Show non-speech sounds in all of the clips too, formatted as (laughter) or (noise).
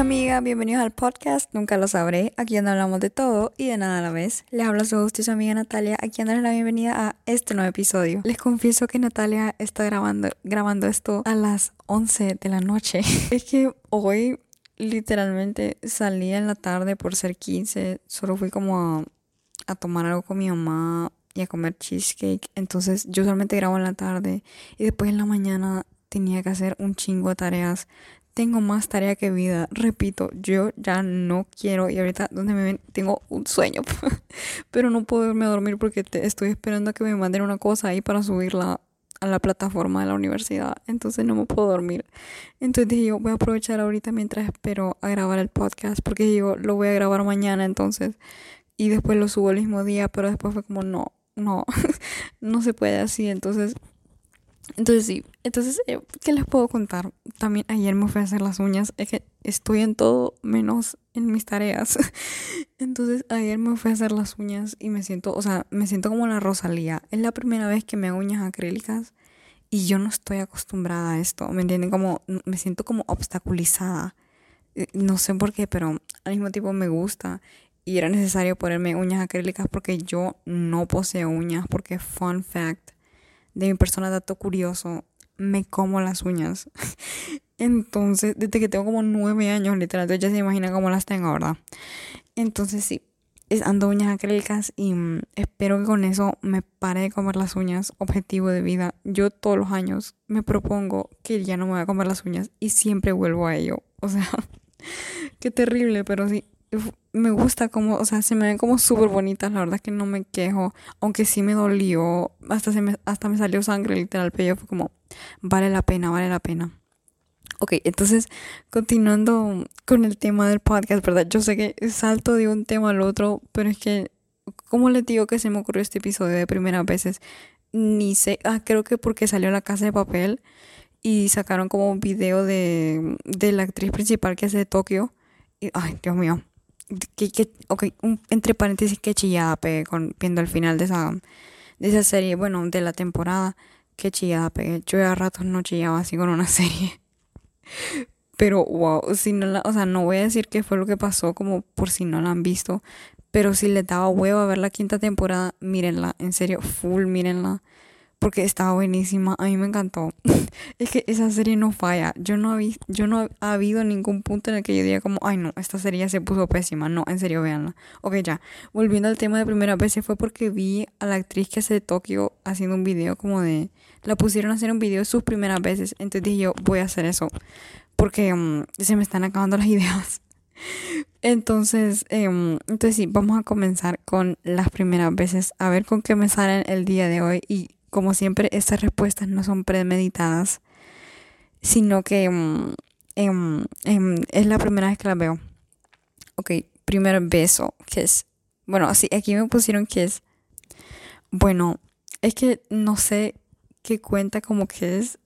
amigas, bienvenidos al podcast Nunca lo sabré, aquí donde hablamos de todo y de nada a la vez. Les habla su host y su amiga Natalia, aquí dándoles la bienvenida a este nuevo episodio. Les confieso que Natalia está grabando, grabando esto a las 11 de la noche. (laughs) es que hoy literalmente salí en la tarde por ser 15, solo fui como a, a tomar algo con mi mamá y a comer cheesecake. Entonces yo solamente grabo en la tarde y después en la mañana tenía que hacer un chingo de tareas tengo más tarea que vida. Repito, yo ya no quiero y ahorita donde me ven tengo un sueño, (laughs) pero no puedo irme a dormir porque estoy esperando a que me manden una cosa ahí para subirla a la plataforma de la universidad, entonces no me puedo dormir. Entonces dije yo voy a aprovechar ahorita mientras espero a grabar el podcast porque digo lo voy a grabar mañana entonces y después lo subo el mismo día, pero después fue como no, no, (laughs) no se puede así, entonces entonces sí, entonces, eh, ¿qué les puedo contar? También ayer me fui a hacer las uñas, es que estoy en todo menos en mis tareas. (laughs) Entonces ayer me fui a hacer las uñas y me siento, o sea, me siento como la Rosalía. Es la primera vez que me hago uñas acrílicas y yo no estoy acostumbrada a esto, ¿me entienden? Como, me siento como obstaculizada. Eh, no sé por qué, pero al mismo tiempo me gusta y era necesario ponerme uñas acrílicas porque yo no poseo uñas, porque fun fact de mi persona dato curioso, me como las uñas. (laughs) Entonces, desde que tengo como nueve años, literal, ya se imagina cómo las tengo, ¿verdad? Entonces sí, ando uñas acrílicas y mm, espero que con eso me pare de comer las uñas, objetivo de vida. Yo todos los años me propongo que ya no me voy a comer las uñas y siempre vuelvo a ello. O sea, (laughs) qué terrible, pero sí, me gusta como, o sea, se me ven como súper bonitas, la verdad es que no me quejo, aunque sí me dolió, hasta, se me, hasta me salió sangre literal, pero yo fue como, vale la pena, vale la pena. Ok, entonces, continuando con el tema del podcast, ¿verdad? Yo sé que salto de un tema al otro, pero es que, ¿cómo les digo que se me ocurrió este episodio de primeras veces? Ni sé, ah, creo que porque salió La Casa de Papel y sacaron como un video de, de la actriz principal que hace de Tokio. Y, ay, Dios mío, que, que okay, entre paréntesis, que chillada pegué con, viendo el final de esa, de esa serie, bueno, de la temporada, que chillada pegué. Yo a ratos no chillaba así con una (laughs) serie. Pero wow, si no la, o sea, no voy a decir qué fue lo que pasó como por si no la han visto, pero si les daba huevo a ver la quinta temporada, mírenla, en serio, full, mírenla porque estaba buenísima, a mí me encantó. (laughs) es que esa serie no falla. Yo no, habí, yo no ha habido ningún punto en el que yo diga como, ay no, esta serie se puso pésima. No, en serio, véanla. Ok, ya. Volviendo al tema de primera vez, fue porque vi a la actriz que hace de Tokio haciendo un video como de... La pusieron a hacer un video de sus primeras veces. Entonces dije yo, voy a hacer eso. Porque mm, se me están acabando las (laughs) ideas. Entonces, em, entonces sí, vamos a comenzar con las primeras veces. A ver con qué me salen el día de hoy. Y como siempre, estas respuestas no son premeditadas, sino que mm, em, em, es la primera vez que las veo. Ok, primer beso, es Bueno, así, aquí me pusieron es Bueno, es que no sé qué cuenta como que es.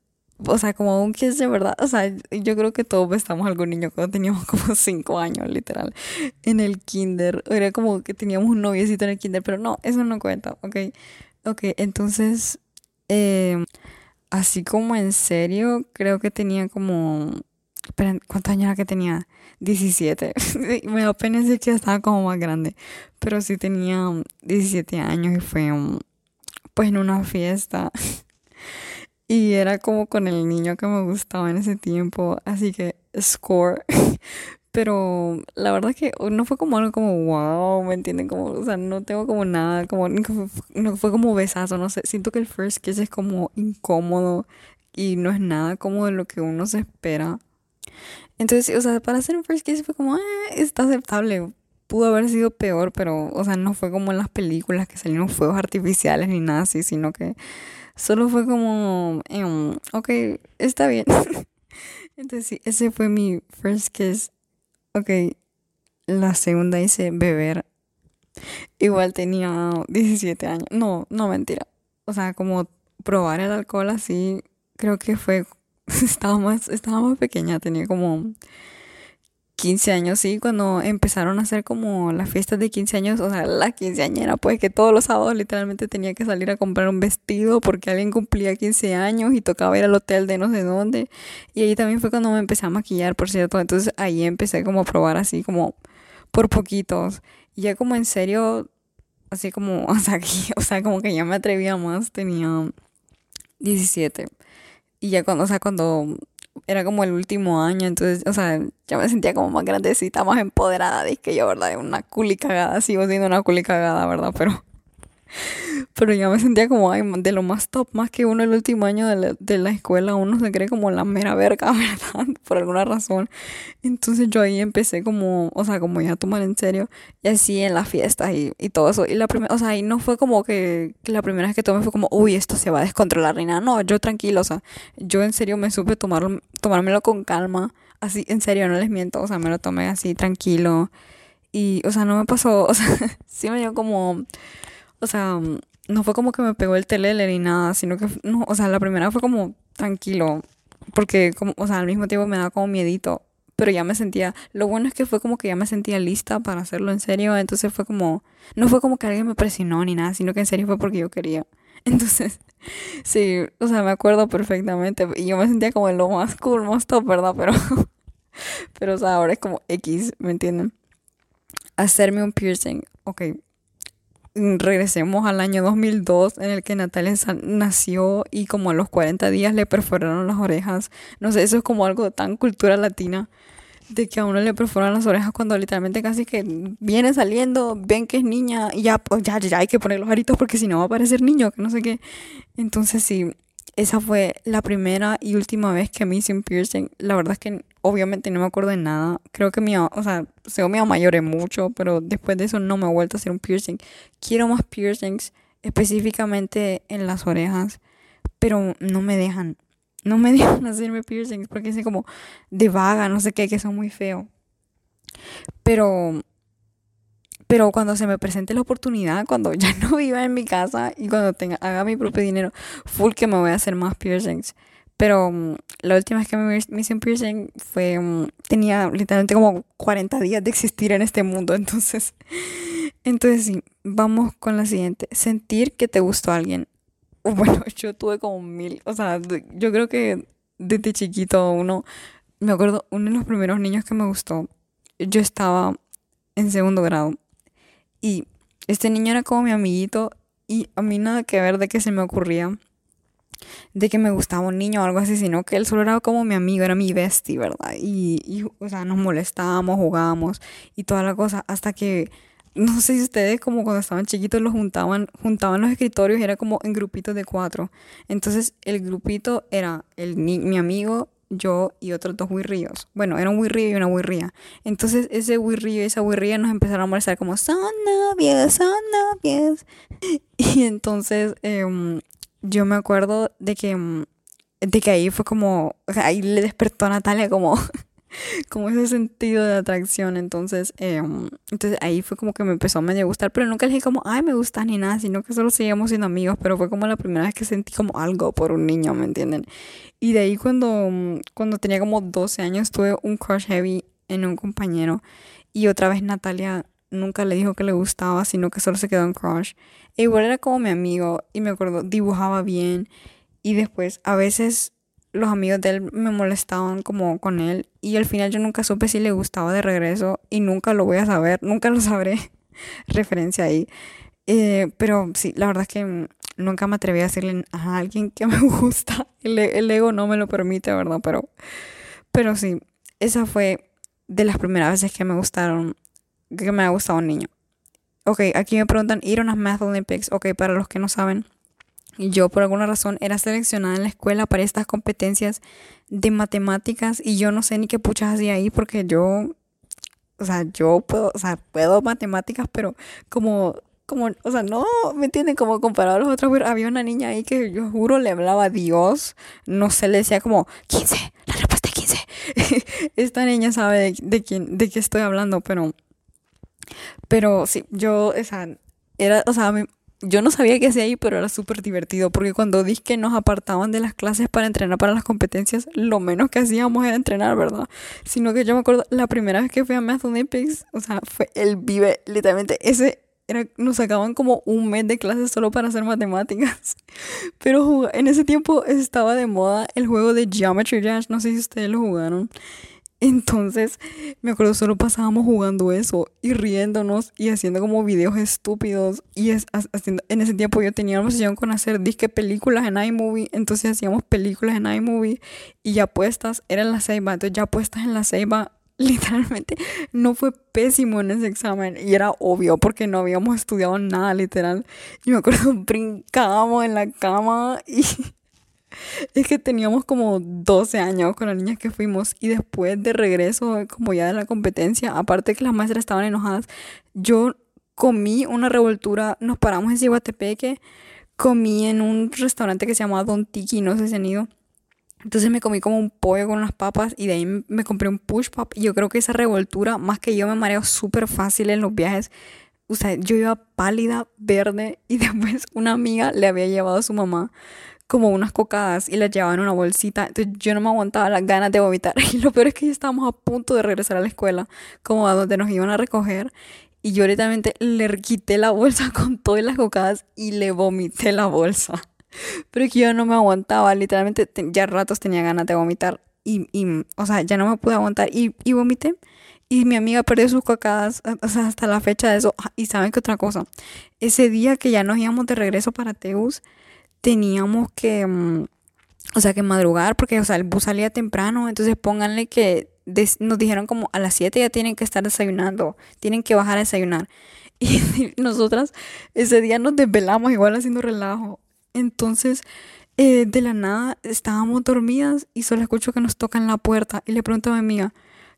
O sea, como un kiss de verdad. O sea, yo creo que todos estamos algún niño cuando teníamos (laughs) como 5 años, literal. En el kinder. Era como que teníamos un noviecito en el kinder, pero no, eso no cuenta, ok. Ok, entonces, em, así como en serio, creo que tenía como... ¿cuántos años era que tenía? 17. (laughs) Me da pena decir que estaba como más grande. Pero sí tenía 17 años y fue pues en una fiesta. (laughs) y era como con el niño que me gustaba en ese tiempo. Así que score. (laughs) Pero la verdad es que no fue como algo como wow, ¿me entienden? Como, o sea, no tengo como nada, como, no fue como besazo, no sé. Siento que el first kiss es como incómodo y no es nada como de lo que uno se espera. Entonces, o sea, para hacer un first kiss fue como, ah, está aceptable. Pudo haber sido peor, pero, o sea, no fue como en las películas que salieron fuegos artificiales ni nada así, sino que solo fue como, em, ok, está bien. (laughs) Entonces, sí, ese fue mi first kiss Ok, la segunda hice beber. Igual tenía 17 años. No, no mentira. O sea, como probar el alcohol así, creo que fue, (laughs) estaba más, estaba más pequeña, tenía como 15 años, sí, cuando empezaron a hacer como las fiestas de 15 años, o sea, la quinceañera, pues que todos los sábados literalmente tenía que salir a comprar un vestido porque alguien cumplía 15 años y tocaba ir al hotel de no sé dónde. Y ahí también fue cuando me empecé a maquillar, por cierto. Entonces ahí empecé como a probar así como por poquitos. Y ya como en serio, así como, (laughs) o sea, o sea, como que ya me atrevía más, tenía 17. Y ya cuando, o sea, cuando era como el último año, entonces, o sea, ya me sentía como más grandecita, más empoderada, de que yo, ¿verdad? Una culi cagada, sigo siendo una culi cagada, ¿verdad? Pero pero ya me sentía como ay, de lo más top, más que uno el último año de la, de la escuela, uno se cree como la mera verga, (laughs) ¿verdad? Por alguna razón. Entonces yo ahí empecé como, o sea, como ya a tomar en serio, y así en las fiestas y, y todo eso. Y la primera, o sea, y no fue como que, la primera vez que tomé fue como, uy, esto se va a descontrolar ni nada. No, yo tranquilo, o sea, yo en serio me supe tomarlo, tomármelo con calma, así, en serio, no les miento, o sea, me lo tomé así tranquilo. Y, o sea, no me pasó, (laughs) o sea, sí me dio como o sea, no fue como que me pegó el telele ni nada, sino que, no, o sea, la primera fue como tranquilo, porque, como, o sea, al mismo tiempo me daba como miedito, pero ya me sentía, lo bueno es que fue como que ya me sentía lista para hacerlo en serio, entonces fue como, no fue como que alguien me presionó ni nada, sino que en serio fue porque yo quería. (laughs) Entonces, sí, o sea, me acuerdo perfectamente, y yo me sentía como lo más cool, más top, ¿verdad? (laughs) Pero, pero, o sea, ahora es como X, ¿me entienden? Hacerme un piercing, ok, regresemos al año 2002 en el que Natalia nació y como a los 40 días le perforaron las orejas. No sé, eso es como algo tan cultura latina de que a uno le perforan las orejas cuando literalmente casi que viene saliendo, ven que es niña y ya, pues ya, ya hay que poner los aritos porque si no va a parecer niño, que no sé qué. Entonces sí, esa fue la primera y última vez que me hice un piercing. La verdad es que obviamente no me acuerdo de nada. Creo que mi, o sea, según mi mamá lloré mucho, pero después de eso no me he vuelto a hacer un piercing. Quiero más piercings, específicamente en las orejas, pero no me dejan. No me (laughs) dejan hacerme piercings porque es como de vaga, no sé qué, que son muy feos. Pero pero cuando se me presente la oportunidad, cuando ya (laughs) no viva en mi casa y cuando tenga, haga mi propio dinero, full que me voy a hacer más piercings. Pero mm, la última vez que me, hice un piercing fue, mm, tenía literalmente como 40 días de existir en este mundo. (laughs) Entonces, entonces sí, vamos con la siguiente. Sentir que te gustó alguien. (laughs) Bueno, yo tuve como mil, o sea, yo creo que desde chiquito uno, me acuerdo, uno de los primeros niños que me gustó, yo estaba en segundo grado y este niño era como mi amiguito y a mí nada que ver de que se me ocurría de que me gustaba un niño o algo así, sino que él solo era como mi amigo, era mi bestie, ¿verdad? Y, y o sea, nos molestábamos, jugábamos y toda la cosa, hasta que, no sé si ustedes como cuando estaban chiquitos los juntaban, juntaban los escritorios y era como en grupitos de cuatro. Entonces el grupito era el, mi amigo, yo y otros dos huirríos. Bueno, era un huirrío y una huirría. Entonces ese huirrío y esa huirría nos empezaron a molestar como, son novios, son novios. (laughs) Y entonces em, yo me acuerdo de que, em, de que ahí fue como, ahí le despertó a Natalia como (laughs) como ese sentido de atracción. Entonces, em, entonces ahí fue como que me empezó a medio gustar, pero nunca le dije como, ay, me gusta ni nada, sino que solo seguíamos siendo amigos, pero fue como la primera vez que sentí como algo por un niño, ¿me entienden? Y de ahí cuando, cuando tenía como 12 años tuve un crush heavy en un compañero y otra vez Natalia nunca le dijo que le gustaba, sino que solo se quedó en crush. E igual era como mi amigo y me acuerdo, dibujaba bien y después a veces los amigos de él me molestaban como con él y al final yo nunca supe si le gustaba de regreso y nunca lo voy a saber, (laughs) nunca lo sabré. (laughs) Referencia ahí. Eh, pero sí, la verdad es que nunca me atreví a decirle a alguien que (laughs) me gusta. El, el, ego no me lo permite, ¿verdad? Pero, pero sí, esa fue de las primeras veces que me gustaron, que me ha gustado un niño. Ok, aquí me preguntan, ¿ir a unas Math Olympics? Ok, para los que no saben, yo por alguna razón era seleccionada en la escuela para estas competencias de matemáticas y yo no sé ni qué puchas hacía ahí porque yo, o sea, yo puedo, o sea, puedo matemáticas, pero como, como, o sea, no, ¿me entienden? Como comparado a los otros, había una niña ahí que yo juro le hablaba a Dios, no sé, le decía como 15, la respuesta es 15. (laughs) Esta niña sabe de, quién, de qué estoy hablando, pero, pero sí, yo, o sea, era, o sea, yo no sabía qué hacía ahí, pero era súper divertido, porque cuando dije que nos apartaban de las clases para entrenar para las competencias, lo menos que hacíamos era entrenar, ¿verdad? Sino que yo me acuerdo, la primera vez que fui a Math Olympics, o sea, fue el vive, literalmente, ese era, nos sacaban como un mes de clases solo para hacer matemáticas. (laughs) Pero en ese tiempo estaba de moda el juego de Geometry Dash, no sé si ustedes lo jugaron. Entonces, me acuerdo, solo pasábamos jugando eso y riéndonos y haciendo como videos estúpidos. Y es, haciendo, en ese tiempo yo tenía una obsesión con hacer disque películas en iMovie. Entonces hacíamos películas en iMovie y ya puestas, eran la ceiba. Entonces ya puestas en la ceiba, (laughs) literalmente no fue pésimo en ese examen. Y era obvio porque no habíamos estudiado nada, literal. Y me acuerdo, (laughs) brincábamos en la cama y (laughs) es que teníamos como 12 años con las niñas que fuimos y después de regreso, como ya de la competencia, aparte que las maestras estaban enojadas, yo comí una revoltura, nos paramos en Ciguatepeque, comí en un restaurante que se llamaba Don Tiki, no sé si han ido. Entonces me comí como un pollo con las papas y de ahí me compré un push pop. Y yo creo que esa revoltura, más que yo me mareo súper fácil en los viajes. O sea, yo iba pálida, verde y (laughs) después una amiga le había llevado a su mamá como unas cocadas y las llevaba en una bolsita. Entonces yo no me aguantaba las ganas de vomitar. (laughs) Y lo peor es que ya estábamos a punto de regresar a la escuela, como a donde nos iban a recoger. Y yo directamente le quité la bolsa (laughs) con todas las cocadas y le vomité la bolsa. (laughs) Pero es que yo no me aguantaba, literalmente ya ratos tenía ganas de vomitar. Y, y, o sea, ya no me pude aguantar y, y vomité. Y mi amiga perdió sus cocadas, o sea, hasta la fecha de eso. Ah, y saben que otra cosa, ese día que ya nos íbamos de regreso para Teus, teníamos que, mm, o sea, que madrugar, porque, o sea, el bus salía temprano, entonces pónganle que nos dijeron como a las 7 ya tienen que estar desayunando, tienen que bajar a desayunar. (laughs) Y nosotras ese día nos desvelamos igual haciendo relajo. Entonces, eh, de la nada estábamos dormidas y solo escucho que nos tocan la puerta y le pregunto a mi amiga,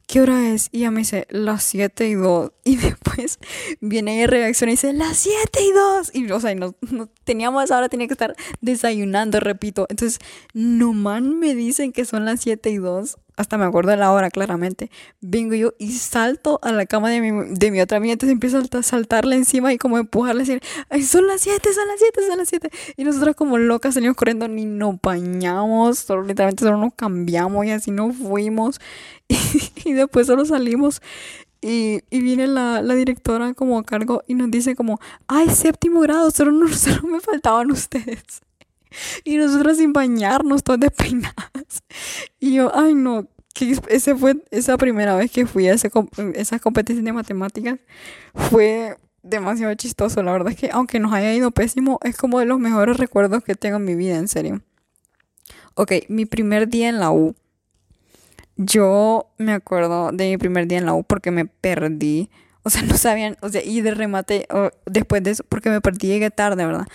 ¿qué hora es? Y ella me dice, las 7 y 2. (laughs) Y después viene ella reacciona y dice, las 7 y 2. Y, o sea, no, no teníamos ahora, tenía que estar desayunando, repito. Entonces, nomás me dicen que son las 7 y 2 hasta me acuerdo de la hora claramente, vengo yo y salto a la cama de mi, de mi otra amiga, entonces empiezo a saltarle encima y como empujarle, decir, Ay, son las 7, son las 7, son las 7. Y nosotros como locas salimos corriendo, ni nos bañamos, solo literalmente solo nos cambiamos y así nos fuimos. (laughs) Y, después solo salimos y, y, viene la, la, directora como a cargo y nos dice como, ay, séptimo grado, solo, (laughs) solo me faltaban ustedes. Y nosotros sin bañarnos, todas despeinadas. Yo, ay no, que ese fue esa primera vez que fui a ese, esas competencias de matemáticas. Fue demasiado chistoso, la verdad es que aunque nos haya ido pésimo, es como de los mejores recuerdos que tengo en mi vida, en serio. Ok, mi primer día en la U. Yo me acuerdo de mi primer día en la U porque me perdí. O sea, (laughs) no sabían, o sea, y de remate después de eso, porque me perdí, llegué tarde, ¿verdad?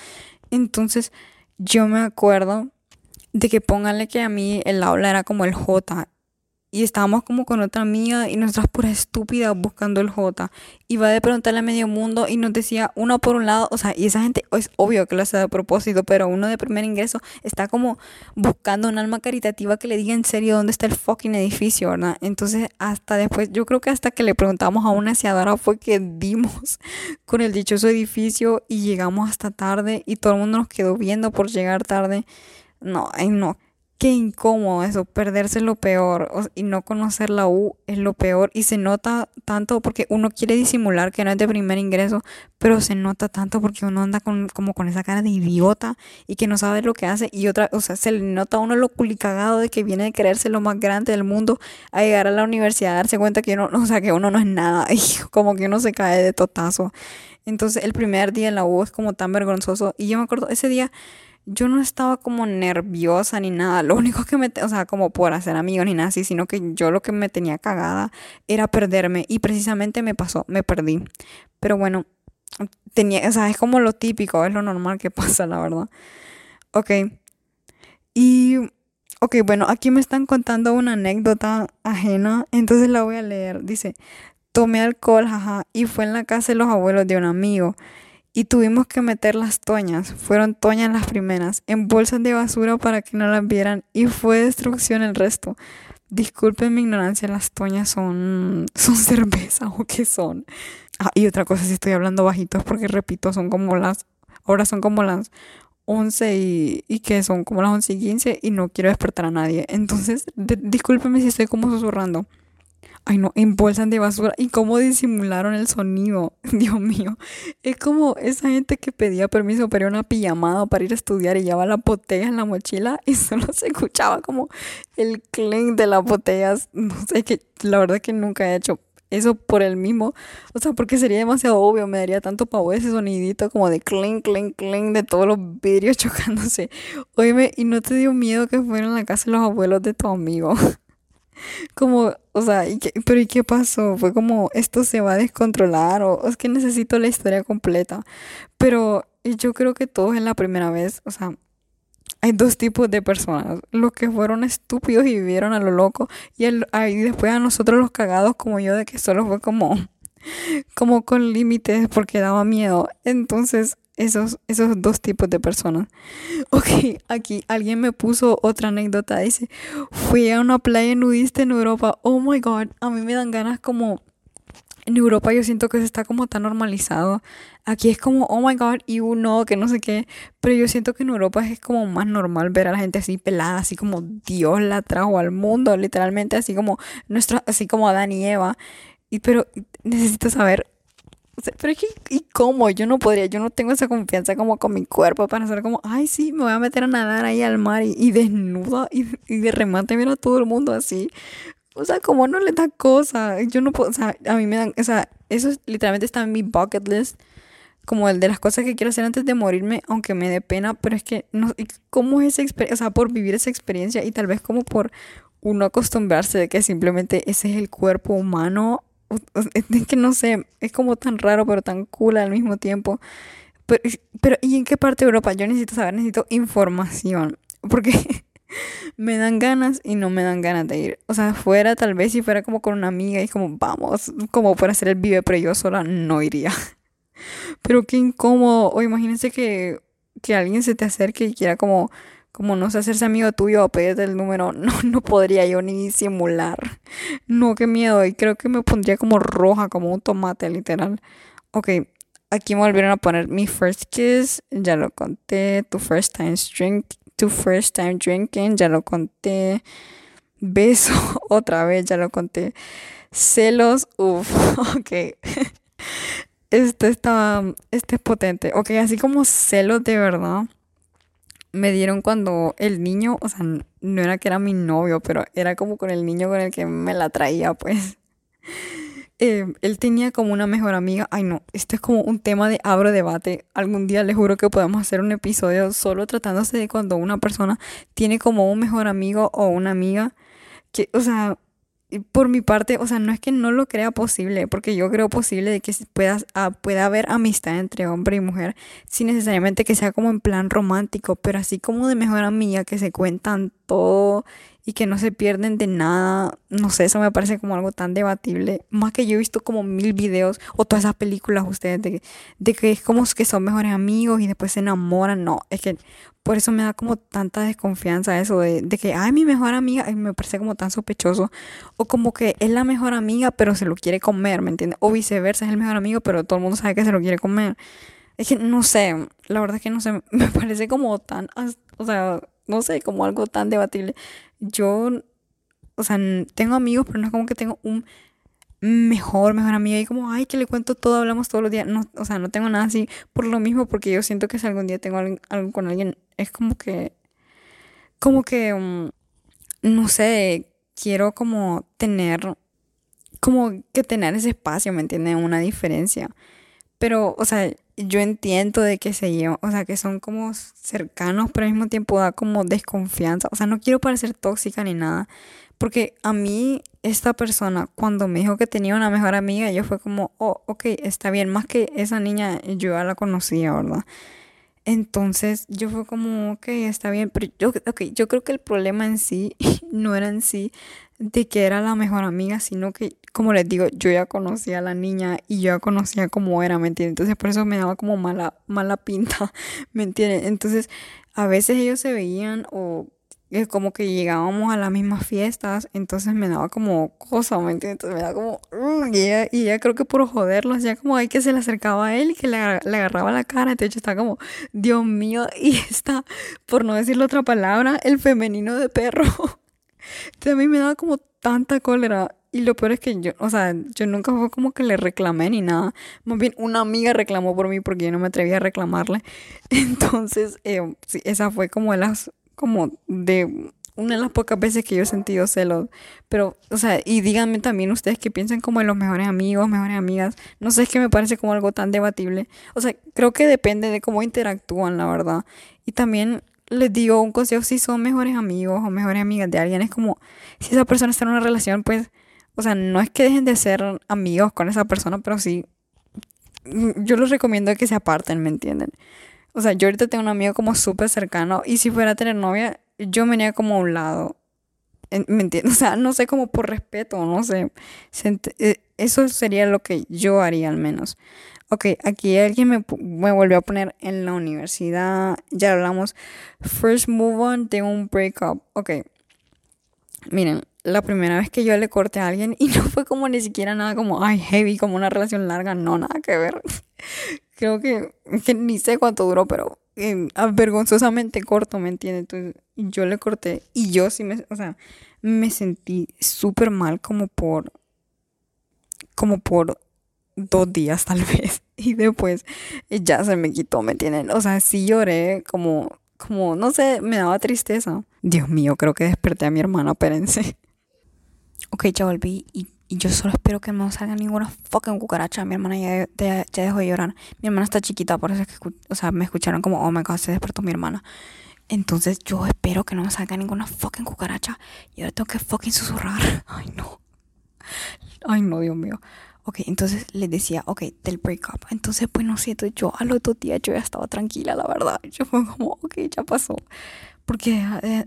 Entonces, yo me acuerdo de que pónganle que a mí el aula era como el J y estábamos como con otra amiga y nosotras puras estúpidas buscando el J. Iba de preguntarle a medio mundo y nos decía uno por un lado, o sea, y esa gente es obvio que lo hace de propósito, pero uno de primer ingreso está como buscando un alma caritativa que le diga en serio dónde está el fucking edificio, ¿verdad? Entonces, hasta después, yo creo que hasta que le preguntamos a una aseadora fue que dimos (laughs) con el dichoso edificio y llegamos hasta tarde y todo el mundo nos quedó viendo por llegar tarde. No, ay no qué incómodo eso, perderse lo peor y no conocer la U es lo peor y se nota tanto porque uno quiere disimular que no es de primer ingreso, pero se nota tanto porque uno anda con, como con esa cara de idiota y que no sabe lo que hace y otra, o sea, se le nota a uno lo culicagado de que viene de creerse lo más grande del mundo a llegar a la universidad a darse cuenta que uno, (laughs) o sea, que uno no es nada (laughs) y como que uno se cae de totazo. Entonces el primer día en la U es como tan vergonzoso y yo me acuerdo ese día yo no estaba como nerviosa ni nada. Lo único que me, o sea, como por hacer amigos ni nada así, sino que yo lo que me tenía cagada era perderme. Y precisamente me pasó, me perdí. Pero bueno, tenía, o sea, es como lo típico, es lo normal que (laughs) pasa, la verdad. Ok. Y, ok, bueno, aquí me están contando una anécdota ajena, entonces la voy a leer. Dice, tomé alcohol, jaja, y fue en la casa de los abuelos de un amigo y tuvimos que meter las toñas. Fueron toñas las primeras, en bolsas de basura para que no las vieran y fue destrucción el resto. Disculpen mi ignorancia, las toñas son, son (laughs) cerveza o qué son. Ah, y otra cosa, si estoy hablando bajitos porque repito, son como las ahora son como las 11 y, y que son como las 11 y 15 y no quiero despertar a nadie. Entonces, discúlpeme si estoy como susurrando. Ay, no, en bolsas de basura. ¿Y cómo disimularon el sonido? (laughs) Dios mío. Es como esa gente que pedía permiso para ir a una pijamada para ir a estudiar y llevaba la botella en la mochila y (laughs) solo se escuchaba como el clink de las botellas. No sé, que la verdad que nunca he hecho eso por el mismo. O sea, porque sería demasiado obvio. Me daría tanto pavo ese sonidito como de clink, clink, clink de todos los vidrios (laughs) chocándose. Oíme, ¿y no te dio miedo que fueran a la casa los abuelos de tu amigo? Como, o sea, ¿y pero ¿y qué pasó? Fue como, esto se va a descontrolar o es que necesito la historia completa. Pero yo creo que todos en la primera vez, o sea, hay dos tipos de personas, los que fueron estúpidos y vivieron a lo loco y, el, después a nosotros los cagados como yo de que solo fue como (laughs) como con límites porque daba miedo. Entonces, esos, esos dos tipos de personas. (laughs) Ok, aquí alguien me puso otra anécdota. Dice, fui a una playa nudista en Europa. Oh my god, a mí me dan ganas como... En Europa yo siento que se está como tan normalizado. Aquí es como, oh my god, y uno, que no sé qué. Pero yo siento que en Europa es como más normal ver a la gente así pelada, así como Dios la trajo al mundo, literalmente, así como nuestro, así como Adán y Eva. Y pero necesito saber pero es que, ¿y cómo? Yo no podría, yo no tengo esa confianza como con mi cuerpo para hacer como, ay, sí, me voy a meter a nadar ahí al mar y, desnuda y, y, de remate mira a todo el mundo así. O sea, como no le da cosa. Yo no puedo, o sea, a mí me dan, o sea, eso literalmente está en mi bucket list. Como el de las cosas que quiero hacer antes de morirme, aunque me dé pena, pero es que, no, ¿cómo es esa experiencia? O sea, por vivir esa experiencia y tal vez como por uno acostumbrarse de que simplemente ese es el cuerpo humano es que no sé, es como tan raro pero tan cool al mismo tiempo. Pero, pero ¿y en qué parte de Europa? Yo necesito saber, necesito información. Porque (laughs) me dan ganas y no me dan ganas de ir. O sea, fuera tal vez si fuera como con una amiga y como vamos, como para hacer el vive, pero yo sola no iría. (laughs) Pero qué incómodo. O imagínense que, que alguien se te acerque y quiera como como no sé hacerse amigo tuyo o pedirte el número, (laughs) no, no podría yo ni simular. No, qué miedo. Y creo que me pondría como roja, como un tomate, literal. Ok, aquí me volvieron a poner mi first kiss, ya lo conté. Tu first time drink, tu first time drinking, ya lo conté. Beso, (laughs) otra vez, ya lo conté. Celos, uff, (laughs) ok. Este está, este es potente. Ok, así como celos de verdad me dieron cuando el niño, o sea, no era que era mi novio, pero era como con el niño con el que me la traía, pues. (laughs) Eh, él tenía como una mejor amiga. Ay, no, esto es como un tema de abro debate. Algún día les juro que podemos hacer un episodio solo tratándose de cuando una persona tiene como un mejor amigo o una amiga que, o sea, por mi parte, o sea, no es que no lo crea posible, porque yo creo posible de que pueda, ah, pueda haber amistad entre hombre y mujer, sin necesariamente que sea como en plan romántico, pero así como de mejor amiga, que se cuentan todo y que no se pierden de nada. No sé, eso me parece como algo tan debatible. Más que yo he visto como mil videos o todas esas películas ustedes de, que es como que son mejores amigos y después se enamoran. No, es que por eso me da como tanta desconfianza eso de, que, ay, mi mejor amiga, me parece como tan sospechoso. O como que es la mejor amiga, pero se lo quiere comer, ¿me entiendes? O viceversa, es el mejor amigo, pero todo el mundo sabe que se lo quiere comer. Es que no sé, la verdad es que no sé, (laughs) me parece como tan, o sea, no sé, como algo tan debatible. Yo, o sea, tengo amigos, pero no es como que tengo un mejor, mejor amiga y como, ay, que le cuento todo, hablamos todos los días. No, o sea, no tengo nada así por lo mismo, porque yo siento que si algún día tengo algo, con alguien, es como que, como que, mm, no sé, quiero como tener, como que tener ese espacio, ¿me entienden? Una diferencia. Pero, o sea, yo entiendo de que se llevan, o sea, que son como cercanos, pero al mismo tiempo da como desconfianza. O sea, no quiero parecer tóxica ni nada. Porque a mí, esta persona, cuando me dijo que tenía una mejor amiga, yo fue como, oh, ok, está bien. Más que esa niña, yo ya la conocía, ¿verdad? Entonces yo fue como, ok, está bien, pero yo, okay, yo creo que el problema en sí (laughs) no era en sí de que era la mejor amiga, sino que, como les digo, yo ya conocía a la niña y yo ya conocía cómo era, ¿me entiendes? Entonces por eso me daba como mala, mala pinta, (laughs) ¿me entiendes? Entonces a veces ellos se veían o es como que llegábamos a las mismas fiestas, entonces me daba como cosa, ¿me entiendes? Entonces me daba como, y, ella, y ella creo que por joderlo, hacía como hay que se le acercaba a él y que le, le agarraba la cara, entonces yo estaba como, Dios mío, (laughs) y está, por no decirle otra palabra, el femenino de perro. (laughs) Entonces a mí me daba como tanta cólera. Y lo peor es que yo, o sea, yo nunca fue como que le reclamé ni nada. Más bien una amiga reclamó por mí porque yo no me atrevía a reclamarle. (laughs) Entonces, eh, sí, esa fue como de las, como de una de las pocas veces que yo he sentido celos. Pero, o sea, y díganme también ustedes que piensan como en los mejores amigos, mejores amigas. No sé, es que me parece como algo tan debatible. O sea, creo que depende de cómo interactúan, la verdad. Y también les digo un consejo si son mejores amigos o mejores amigas de alguien. Es como, si esa persona está en una relación, pues o sea, no es que dejen de ser amigos con esa persona, pero sí, yo les recomiendo que se aparten, ¿me entienden? O sea, yo ahorita tengo un amigo como súper cercano y si fuera a tener novia, yo me iría como a un lado. ¿Me entiendes? (laughs) O sea, no sé, como por respeto, no sé. Eh, eso sería lo que yo haría al menos. Ok, aquí alguien me, me volvió a poner en la universidad. Ya hablamos. First move on de un breakup. Ok. Miren, la primera vez que yo le corté a alguien y (laughs) no fue como ni siquiera nada como, ay, heavy, como una relación larga, no, nada que ver. (laughs) Creo que, que ni sé cuánto duró, pero eh, vergonzosamente corto, ¿me entiendes? Entonces yo le corté y yo sí me, o sea, me sentí súper mal como por, como por dos días tal (laughs) vez y después ya se me quitó, ¿me entienden? O sea, sí lloré como, como, no sé, me daba tristeza. Dios mío, creo que desperté a mi hermana, espérense. Ok, ya volví y, yo solo espero que no salga ninguna fucking cucaracha. Mi hermana ya, ya, dejó de llorar. Mi hermana está chiquita, por eso es que, o sea, me escucharon como, oh my god, se despertó mi hermana. Entonces yo espero que no me salga ninguna fucking cucaracha. Y ahora tengo que fucking susurrar. (laughs) Ay, no. Ay, no, Dios mío. Ok, entonces les decía, ok, del breakup. Entonces, pues no siento, yo a los dos días yo ya estaba tranquila, la verdad. Yo fue como, ok, ya pasó. Porque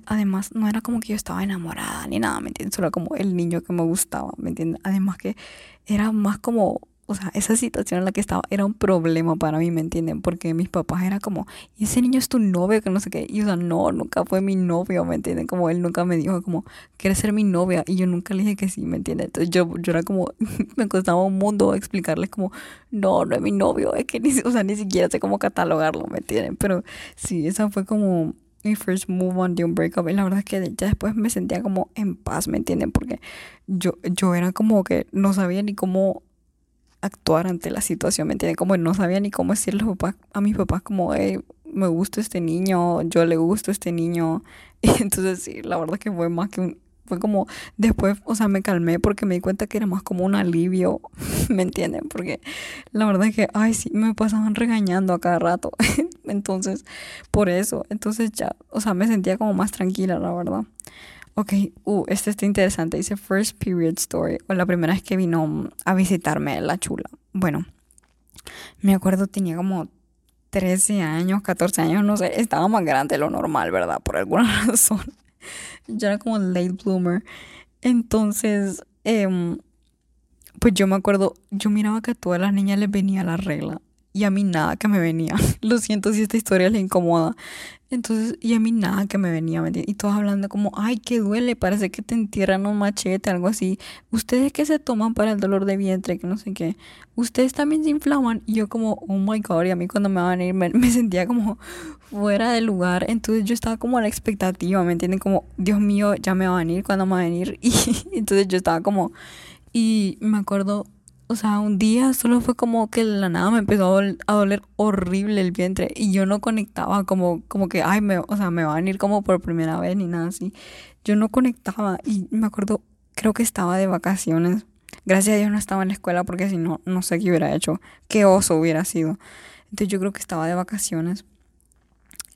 además no era como que yo estaba enamorada ni nada, ¿me entiendes? Era como el niño que me gustaba, ¿me entiendes? Además que era más como, o sea, esa situación en la que estaba era un problema para mí, ¿me entienden? Porque mis papás era como, y ese niño es tu novio, que no sé qué. Y o sea, no, nunca fue mi novio, ¿me entienden? Como él nunca me dijo como, ¿quieres ser mi novia? Y yo nunca le dije que sí, ¿me entienden? Entonces yo, yo era como, (laughs) me costaba un mundo explicarles como, no, no es mi novio, es que ni, o sea, ni siquiera sé cómo catalogarlo, ¿me entienden? Pero sí, esa fue como mi first move on de un breakup. Y la verdad es que ya después me sentía como en paz, ¿me entienden? Porque yo, yo era como que no sabía ni cómo actuar ante la situación, ¿me entienden? Como no sabía ni cómo decirle a, a mis papás como, hey, me gusta este niño, yo le gusto este niño. Y (laughs) entonces sí, la verdad es que fue más que un, fue como después, o sea, me calmé porque me di cuenta que era más como un alivio, (laughs) ¿me entienden? Porque la verdad es que, ay, sí, me pasaban regañando a cada rato. (laughs) entonces, por eso, entonces ya, o sea, me sentía como más tranquila, la verdad. Ok, uh, este está interesante. Dice First Period Story, o la primera vez que vino a visitarme la chula. Bueno, me acuerdo tenía como 13 años, 14 años, no sé, estaba más grande de lo normal, ¿verdad? Por alguna (laughs) razón. (laughs) yo era como late bloomer. Entonces, em, pues yo me acuerdo, yo miraba que a todas las niñas les venía la regla y a mí nada que me venía. (laughs) Lo siento si esta historia les incomoda. Entonces, y a mí nada que me venía, Y todos hablando como, ay, que duele, parece que te entierran un machete, algo así. Ustedes que se toman para el dolor de vientre, que no sé qué. Ustedes también se inflaman. Y yo como, oh my god, y a mí cuando me van a ir me, (laughs) me sentía como fuera de lugar. Entonces yo estaba como a la expectativa, ¿me entienden? Como, Dios mío, ya me va a venir, cuando me va a venir? (laughs) Y entonces yo estaba como, y me acuerdo o sea, un día solo fue como que la nada me empezó a, doler horrible el vientre y yo no conectaba como, como que, ay, me, o sea, me va a venir como por primera vez ni nada así. Yo no conectaba y me acuerdo, creo que estaba de vacaciones. Gracias a Dios no estaba en la escuela porque si no, no sé qué hubiera hecho, qué oso hubiera sido. Entonces yo creo que estaba de vacaciones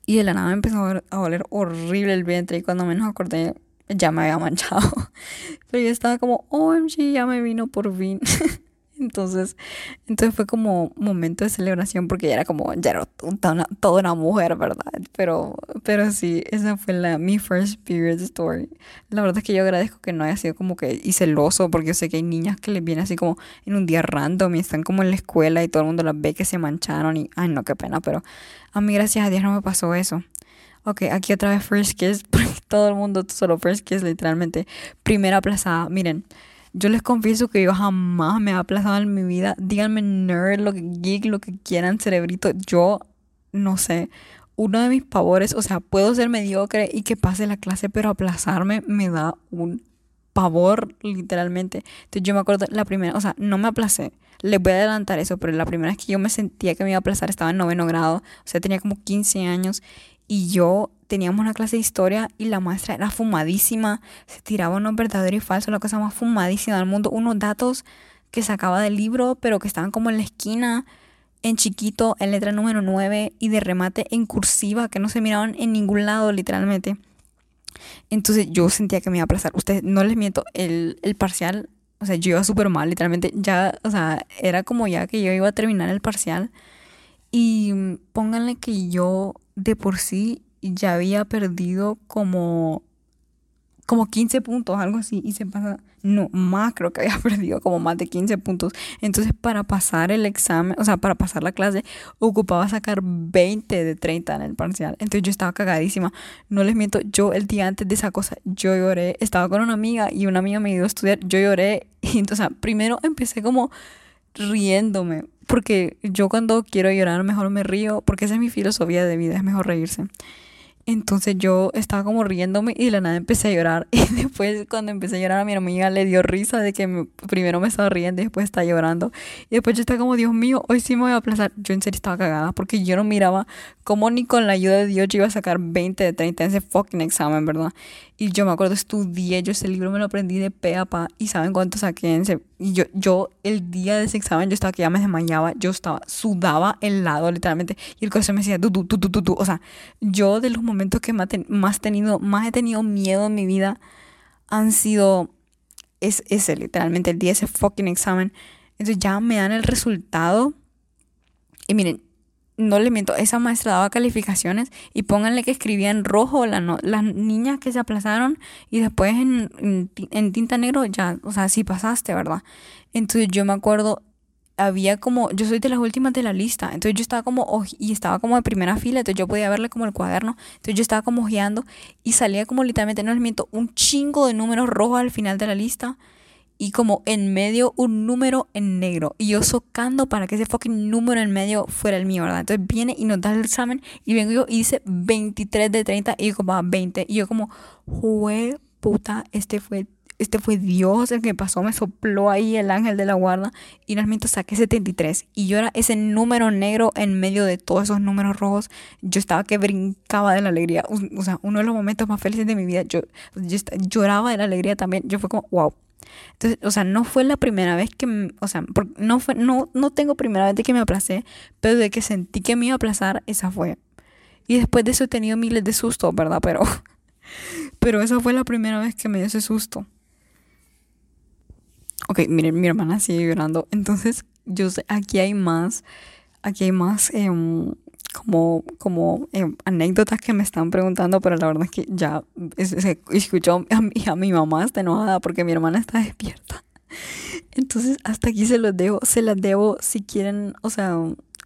y de la nada me empezó a, a doler horrible el vientre y cuando menos acordé ya me había (laughs) manchado. Pero yo estaba como, OMG, ya me vino por fin. (laughs) Entonces, entonces fue como momento de celebración porque ya era como, ya era toda una, mujer, ¿verdad? Pero, pero sí, esa fue la, mi first period story. La verdad es que yo agradezco que no haya sido como que y celoso porque yo sé que hay niñas que les viene así como en un día random y están como en la escuela y todo el mundo las ve que se mancharon y, ay no, qué pena, pero a mí gracias a Dios no me pasó eso. Ok, aquí otra vez First Kiss, (laughs) todo el mundo solo First Kiss, literalmente. Primera aplazada, miren. Yo les confieso que yo jamás me he aplazado en mi vida. Díganme nerd, lo que geek, lo que quieran, cerebrito. Yo, no sé, uno de mis pavores, o sea, puedo ser mediocre y que pase la clase, pero aplazarme me da un pavor, literalmente. Entonces yo me acuerdo la primera, o sea, no me aplacé. Les voy a adelantar eso, pero la primera vez que yo me sentía que me iba a aplazar estaba en noveno grado, o sea, tenía como 15 años y yo teníamos una clase de historia y la maestra era fumadísima, se tiraba unos verdaderos y falsos, la cosa más fumadísima del mundo, unos datos que sacaba del libro, pero que estaban como en la esquina en chiquito, en letra número 9 y de remate en cursiva, que no se miraban en ningún lado literalmente. Entonces yo sentía que me iba a aplazar. Ustedes, no les miento, el, el parcial, o sea, yo iba súper mal, literalmente. Ya, o sea, era como ya que yo iba a terminar el parcial. Y pónganle que yo de por sí ya había perdido como como 15 puntos, algo así, y se pasa, no, más creo que había (laughs) perdido como más de 15 puntos. Entonces, para pasar el examen, o sea, para pasar la clase, ocupaba sacar 20 de 30 en el parcial. Entonces, yo estaba cagadísima. No les miento, yo el día antes de esa cosa, yo lloré. Estaba con una amiga y una amiga me ayudó a estudiar, yo lloré. (laughs) Y entonces, primero empecé como riéndome, porque yo cuando quiero llorar mejor me río, porque esa es mi filosofía de vida, es mejor reírse. Entonces yo estaba como riéndome y de la nada empecé a llorar. (laughs) Y después cuando empecé a llorar a mi amiga le dio risa de que primero me estaba riendo y después estaba llorando. Y después yo estaba como, Dios mío, hoy sí me voy a aplazar. Yo en serio estaba cagada porque yo no miraba cómo ni con la ayuda de Dios yo iba a sacar 20 de 30 en ese fucking examen, ¿verdad? Y yo me acuerdo, estudié, yo ese libro me lo aprendí de pe a pa. ¿Y saben cuánto saqué en ese? Y yo, yo el día de ese examen, yo estaba que ya me desmayaba, yo estaba, sudaba helado literalmente. Y el corazón me decía, tú, tú, tú, tú, tú, O sea, yo de los momentos que más, tenido, más he tenido miedo en mi vida han sido es, ese, literalmente, el día ese fucking examen. Entonces ya me dan el resultado. Y miren, no le miento, esa maestra daba calificaciones y pónganle que escribía en rojo la las niñas que se aplazaron y después en, en, tinta negro ya, o sea, sí pasaste, ¿verdad? Entonces yo me acuerdo, había como, yo soy de las últimas de la lista, entonces yo estaba como, y estaba como de primera fila, entonces yo podía verle como el cuaderno, entonces yo estaba como ojeando y salía como literalmente, no les miento, un chingo de números rojos al final de la lista y como en medio un número en negro. Y yo socando para que ese fucking número en medio fuera el mío, ¿verdad? Entonces viene y nos da el examen y vengo yo y dice 23 de 30 y yo como 20. Y yo como, jue puta, este fue, este fue Dios el que pasó, me sopló ahí el ángel de la guarda y realmente saqué 73. Y yo era ese número negro en medio de todos esos números rojos. Yo estaba que brincaba de la alegría. O sea, uno de los momentos más felices de mi vida. Yo, lloraba de la alegría también. Yo fue como, wow entonces, o sea, no fue la primera vez que, o sea, no fue, no, no tengo primera vez de que me aplacé, pero de que sentí que me iba a aplazar, esa fue. Y después de eso he tenido miles de sustos, ¿verdad? Pero, (laughs) pero esa fue la primera vez que me dio ese susto. Ok, miren, mi hermana sigue llorando. Entonces, yo sé, aquí hay más, aquí hay más eh, como, como eh, anécdotas que me están preguntando, pero la verdad es que ya se escuchó a mi, a mi mamá está enojada porque mi hermana está despierta. (laughs) Entonces, hasta aquí se los dejo, se las debo si quieren, o sea,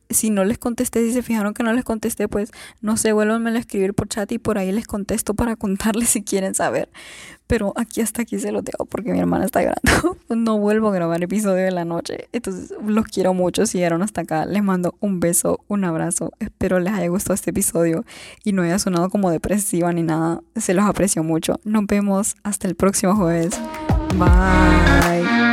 si no les contesté, si se fijaron que no les contesté, pues no sé, vuélvanme a escribir por chat y por ahí les contesto para (laughs) contarles si quieren saber. Pero aquí hasta aquí se los dejo porque mi hermana está llorando. (laughs) no vuelvo a grabar episodio de la noche. Entonces los quiero mucho. Si llegaron hasta acá, les mando un beso, un abrazo. Espero les haya gustado este episodio y no haya sonado como depresiva ni nada. Se los aprecio mucho. Nos vemos hasta el próximo jueves. Bye.